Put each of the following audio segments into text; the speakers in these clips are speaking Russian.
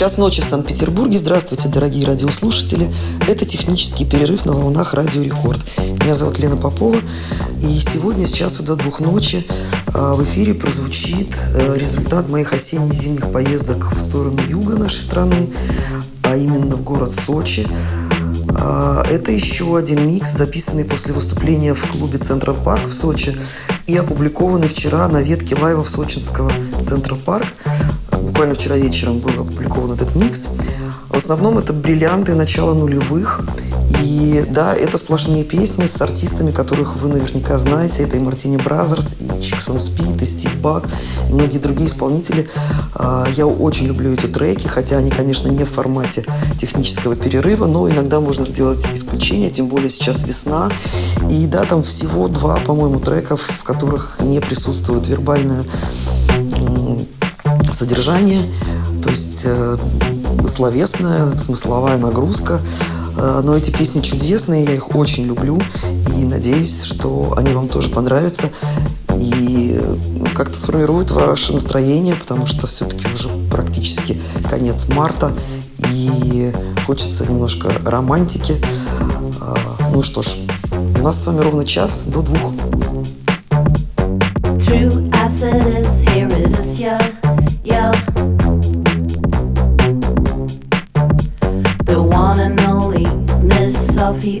Час ночи в Санкт-Петербурге. Здравствуйте, дорогие радиослушатели. Это технический перерыв на волнах Радио Рекорд. Меня зовут Лена Попова. И сегодня с часу до двух ночи а, в эфире прозвучит э, результат моих осенне-зимних поездок в сторону юга нашей страны, а именно в город Сочи. А, это еще один микс, записанный после выступления в клубе Central Park в Сочи и опубликованный вчера на ветке лайвов сочинского Central Park. Буквально вчера вечером был опубликован этот микс. В основном это бриллианты начала нулевых. И да, это сплошные песни с артистами, которых вы наверняка знаете. Это и Martini Brothers, и Chicks on Speed, и Steve Bug, и многие другие исполнители. А, я очень люблю эти треки, хотя они, конечно, не в формате технического перерыва, но иногда можно сделать исключение, тем более сейчас весна. И да, там всего два, по-моему, трека, в которых не присутствует вербальное содержание, то есть э, словесная, смысловая нагрузка. Э, но эти песни чудесные, я их очень люблю и надеюсь, что они вам тоже понравятся и как-то сформируют ваше настроение, потому что все-таки уже практически конец марта и хочется немножко романтики. Э, ну что ж, у нас с вами ровно час до двух. True acid is here, it is, yeah. healthy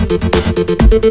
We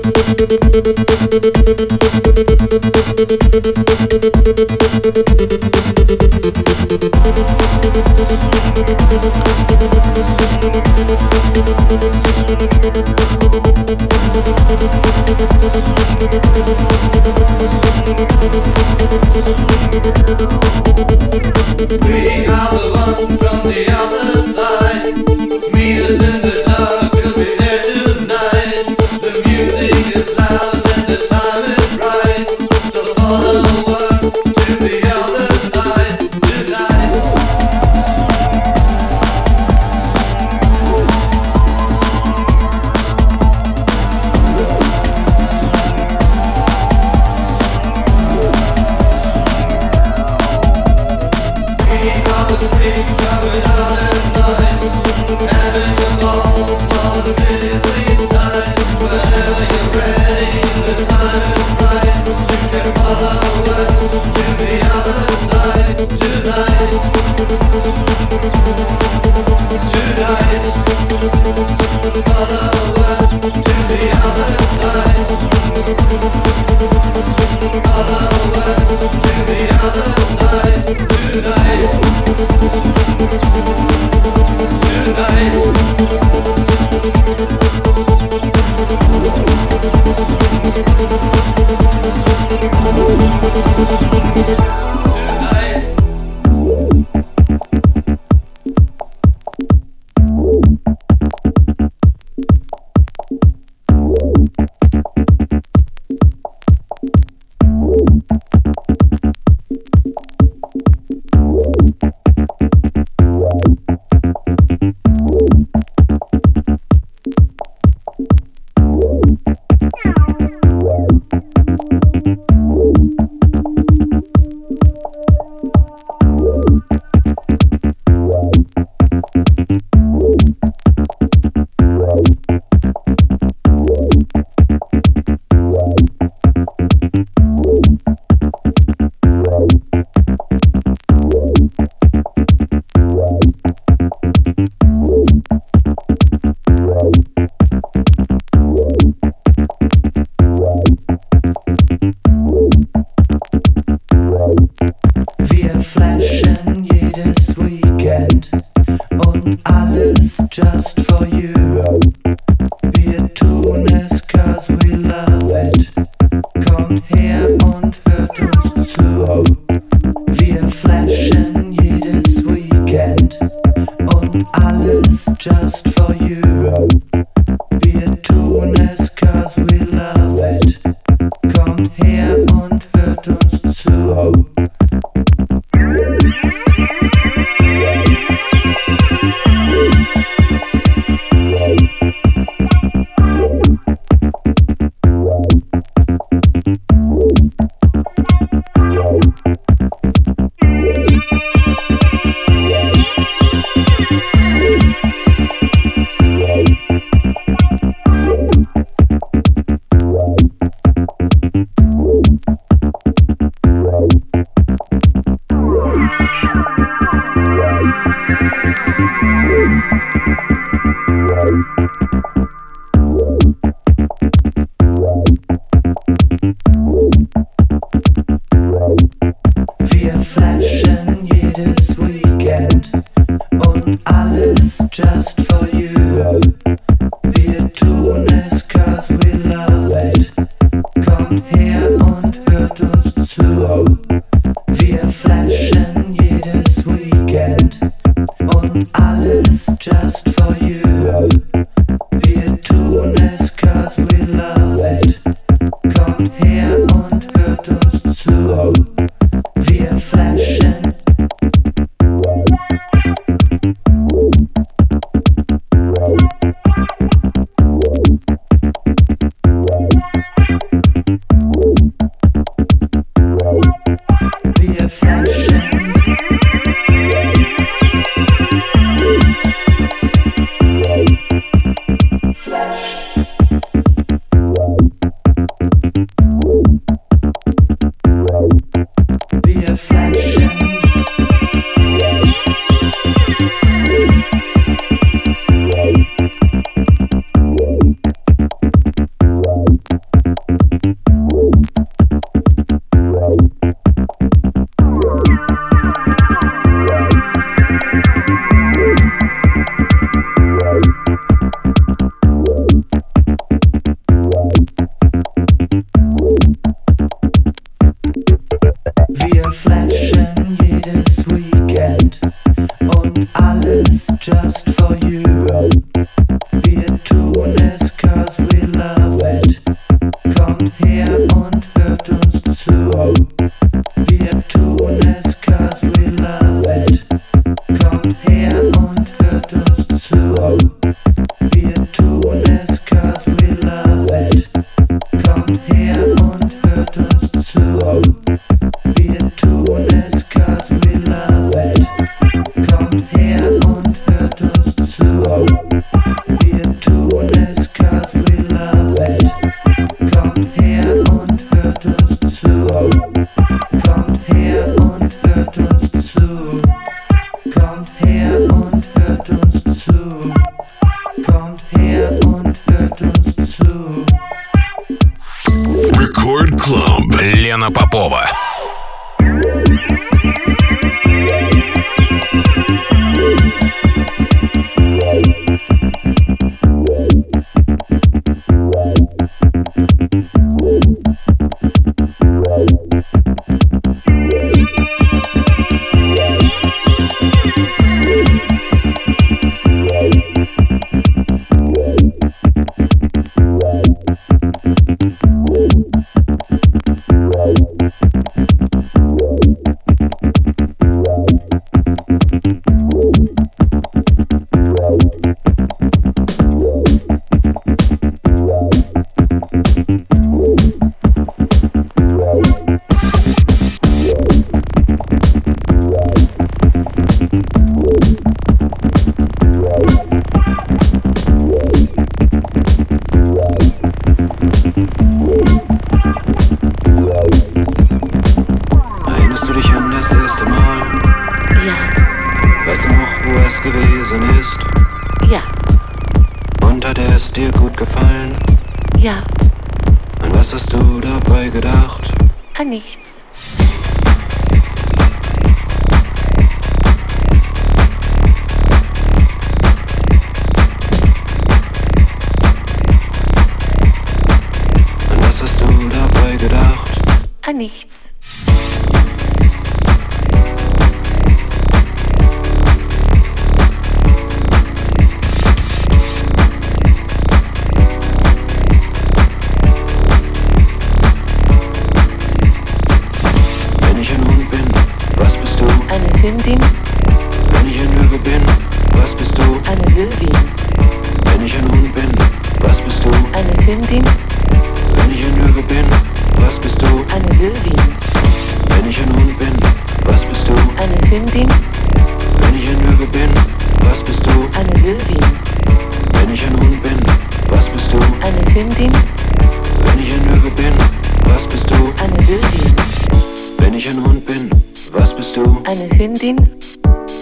Eine Hündin.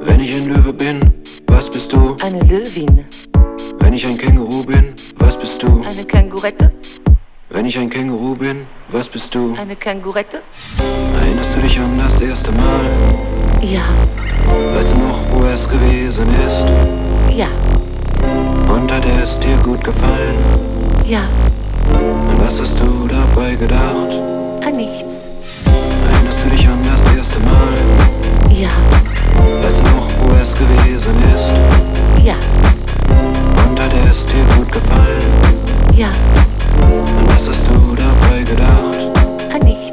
Wenn ich ein Löwe bin, was bist du? Eine Löwin. Wenn ich ein Känguru bin, was bist du? Eine Kängurette. Wenn ich ein Känguru bin, was bist du? Eine Kängurette. Erinnerst du dich an das erste Mal? Ja. Weißt du noch, wo es gewesen ist? Ja. Und hat es dir gut gefallen? Ja. An was hast du dabei gedacht? An nichts. Erinnerst du dich an das erste Mal? Ja. Weißt du noch, wo es gewesen ist? Ja. Und hat es dir gut gefallen? Ja. Und was hast du dabei gedacht? Silicone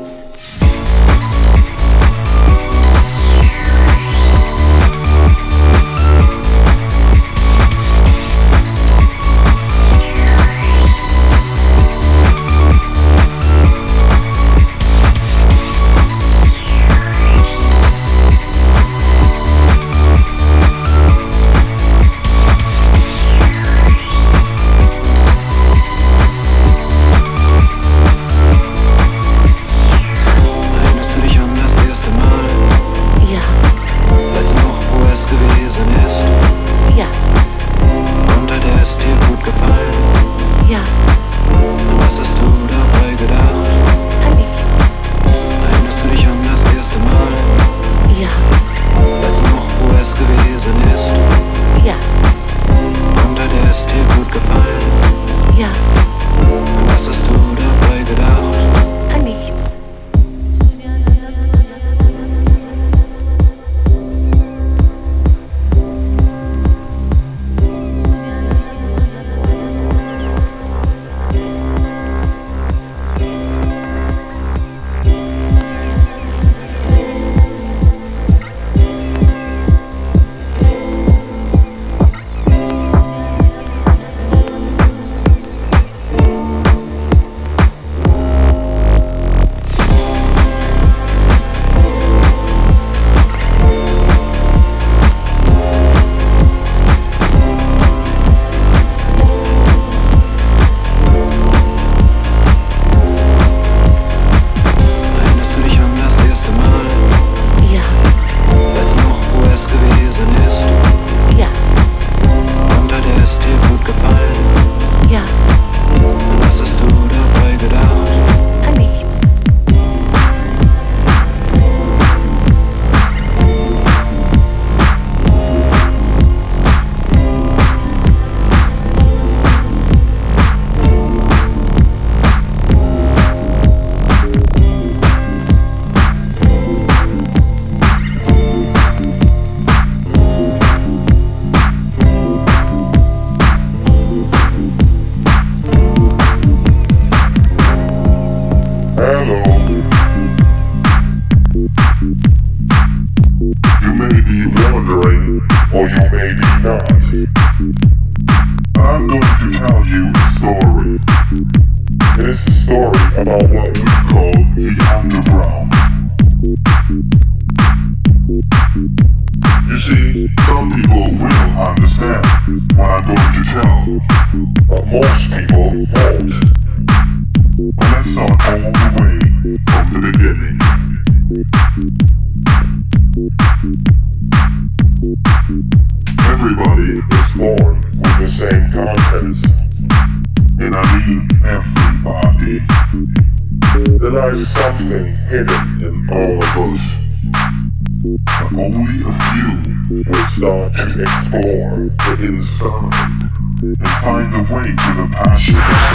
love to explore the inside.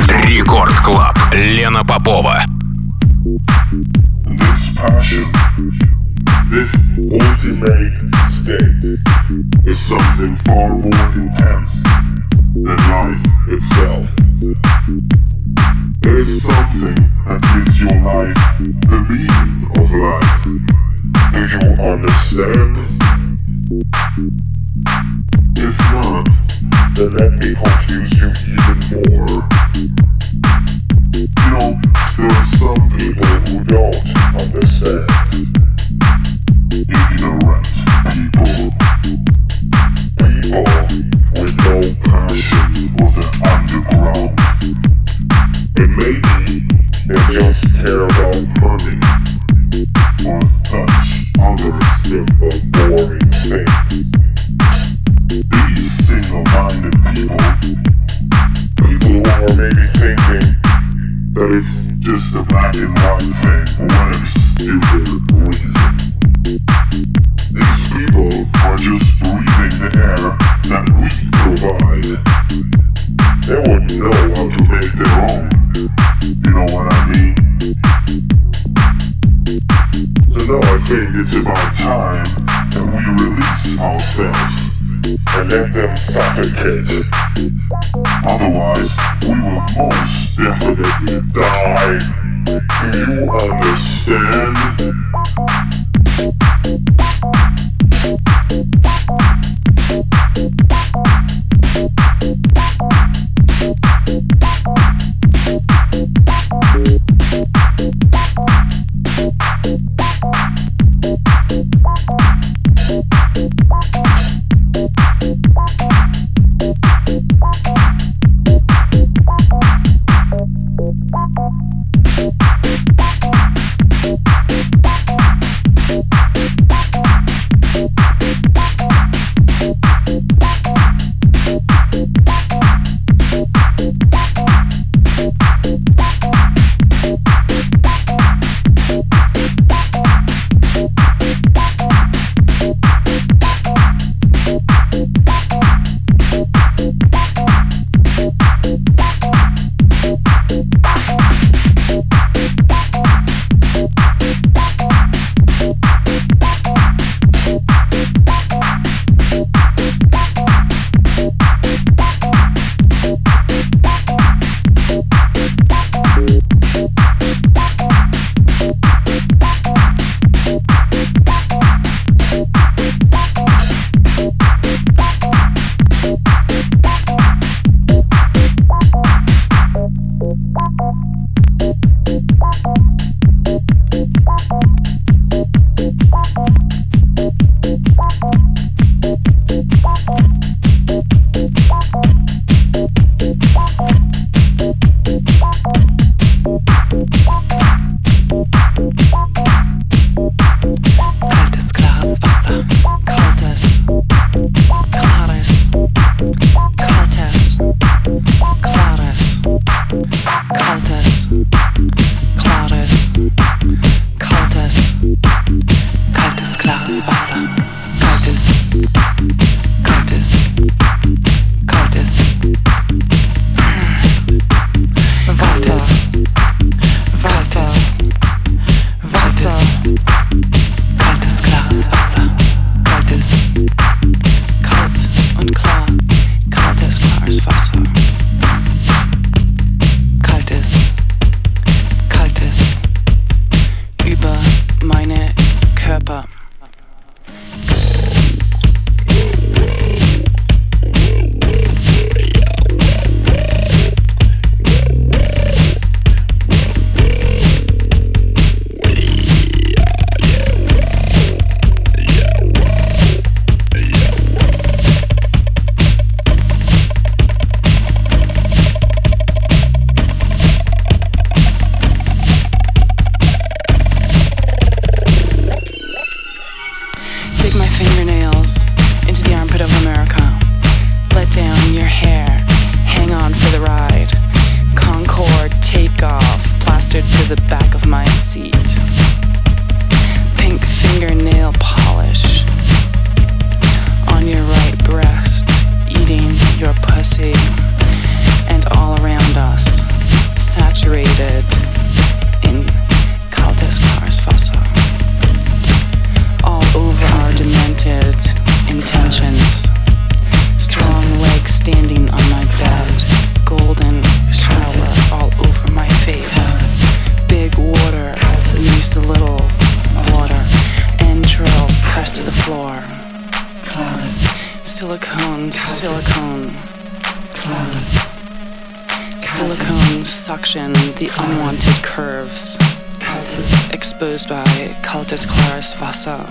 and Рекорд Клаб. Лена Попова. This passion, this ultimate state, is something far more intense than life itself. It is something that gives your life the meaning of life. Do you understand? If not, then let me confuse you even more. You know, there are some people who don't understand. Otherwise, we will most definitely die. Do you understand? The unwanted curves. Exposed by Cultus Claris Vasa.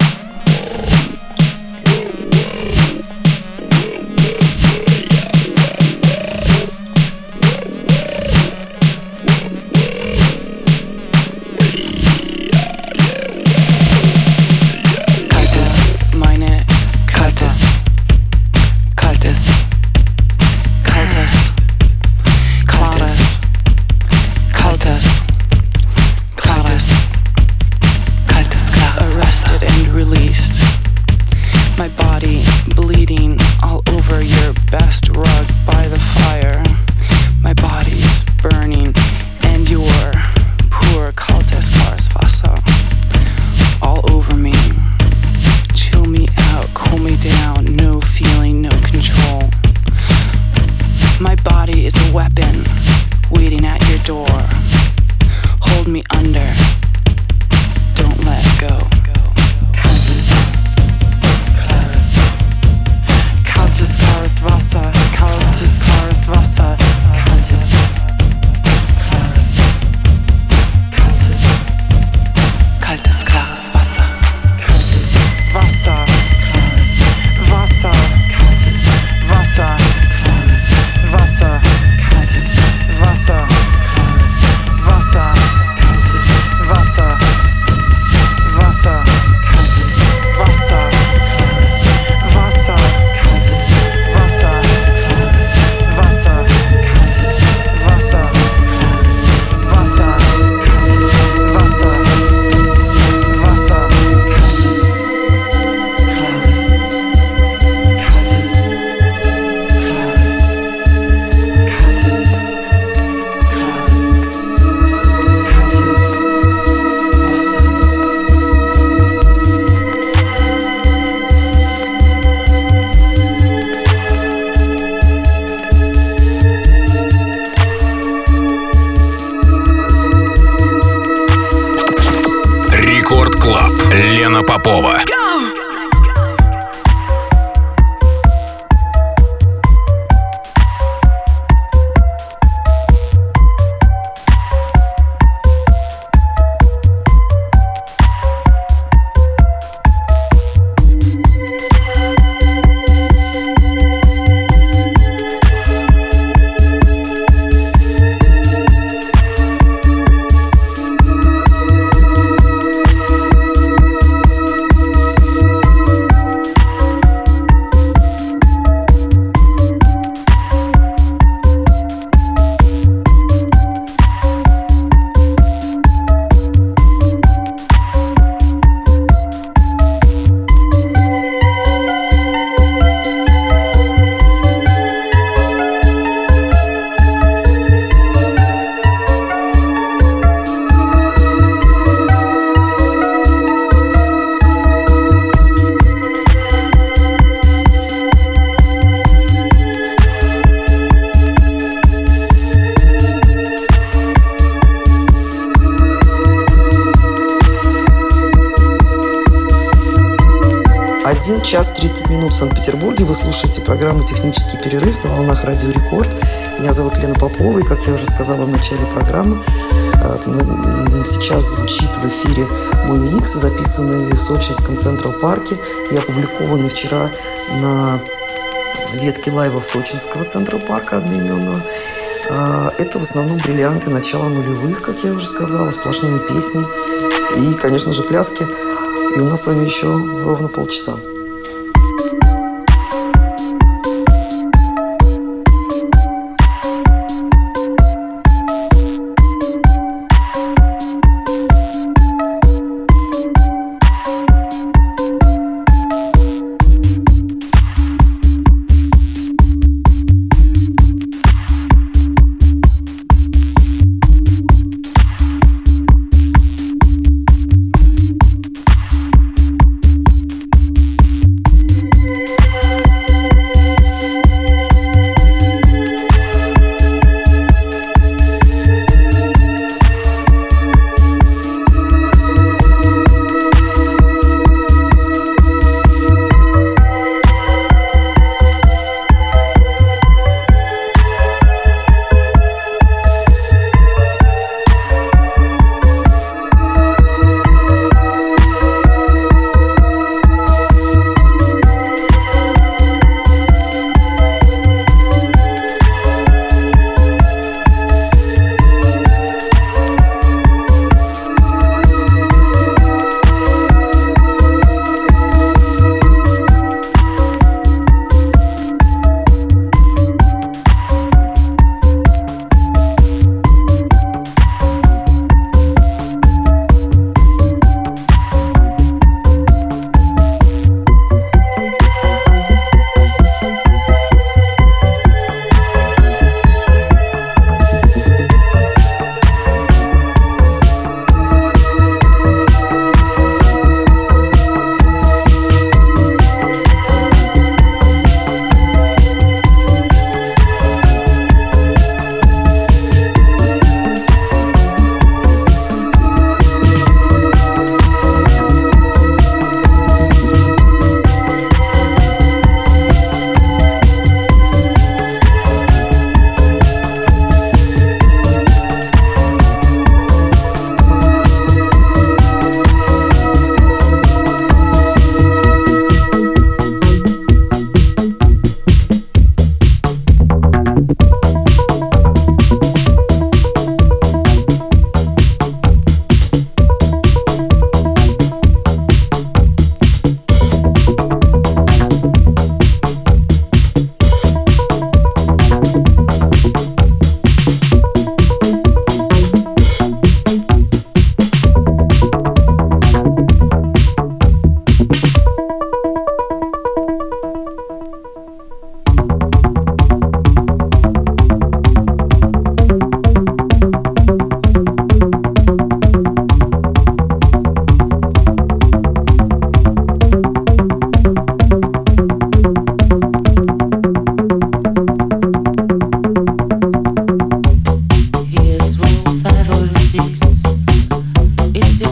1 час 30 минут в Санкт-Петербурге. Вы слушаете программу «Технический перерыв» на волнах «Радио Рекорд». Меня зовут Лена Попова, и, как я уже сказала в начале программы, э, сейчас звучит в эфире мой микс, записанный в сочинском Централ Парке и опубликованный вчера на ветке лайвов Сочинского Централ Парка одноименного. Э, это в основном бриллианты начала нулевых, как я уже сказала, сплошные песни и, конечно же, пляски. И у нас с вами еще ровно полчаса.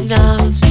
love.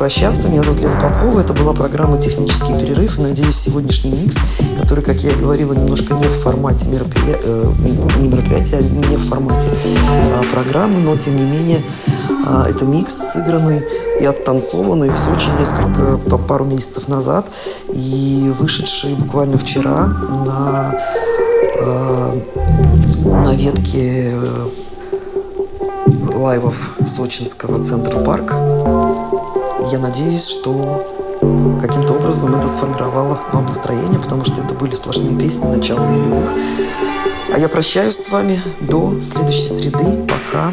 Прощаться. Меня зовут Лена Попова. Это была программа «Технический перерыв». И, надеюсь, сегодняшний микс, который, как я и говорила, немножко не в формате мероприятия, э, не мероприятия, а не в формате а, программы, но, тем не менее, а, это микс, сыгранный и оттанцованный в Сочи несколько, пару месяцев назад и вышедший буквально вчера на, э, на ветке э, лайвов сочинского Центр Парк. Я надеюсь, что каким-то образом это сформировало вам настроение, потому что это были сплошные песни начала нулевых. А я прощаюсь с вами до следующей среды. Пока.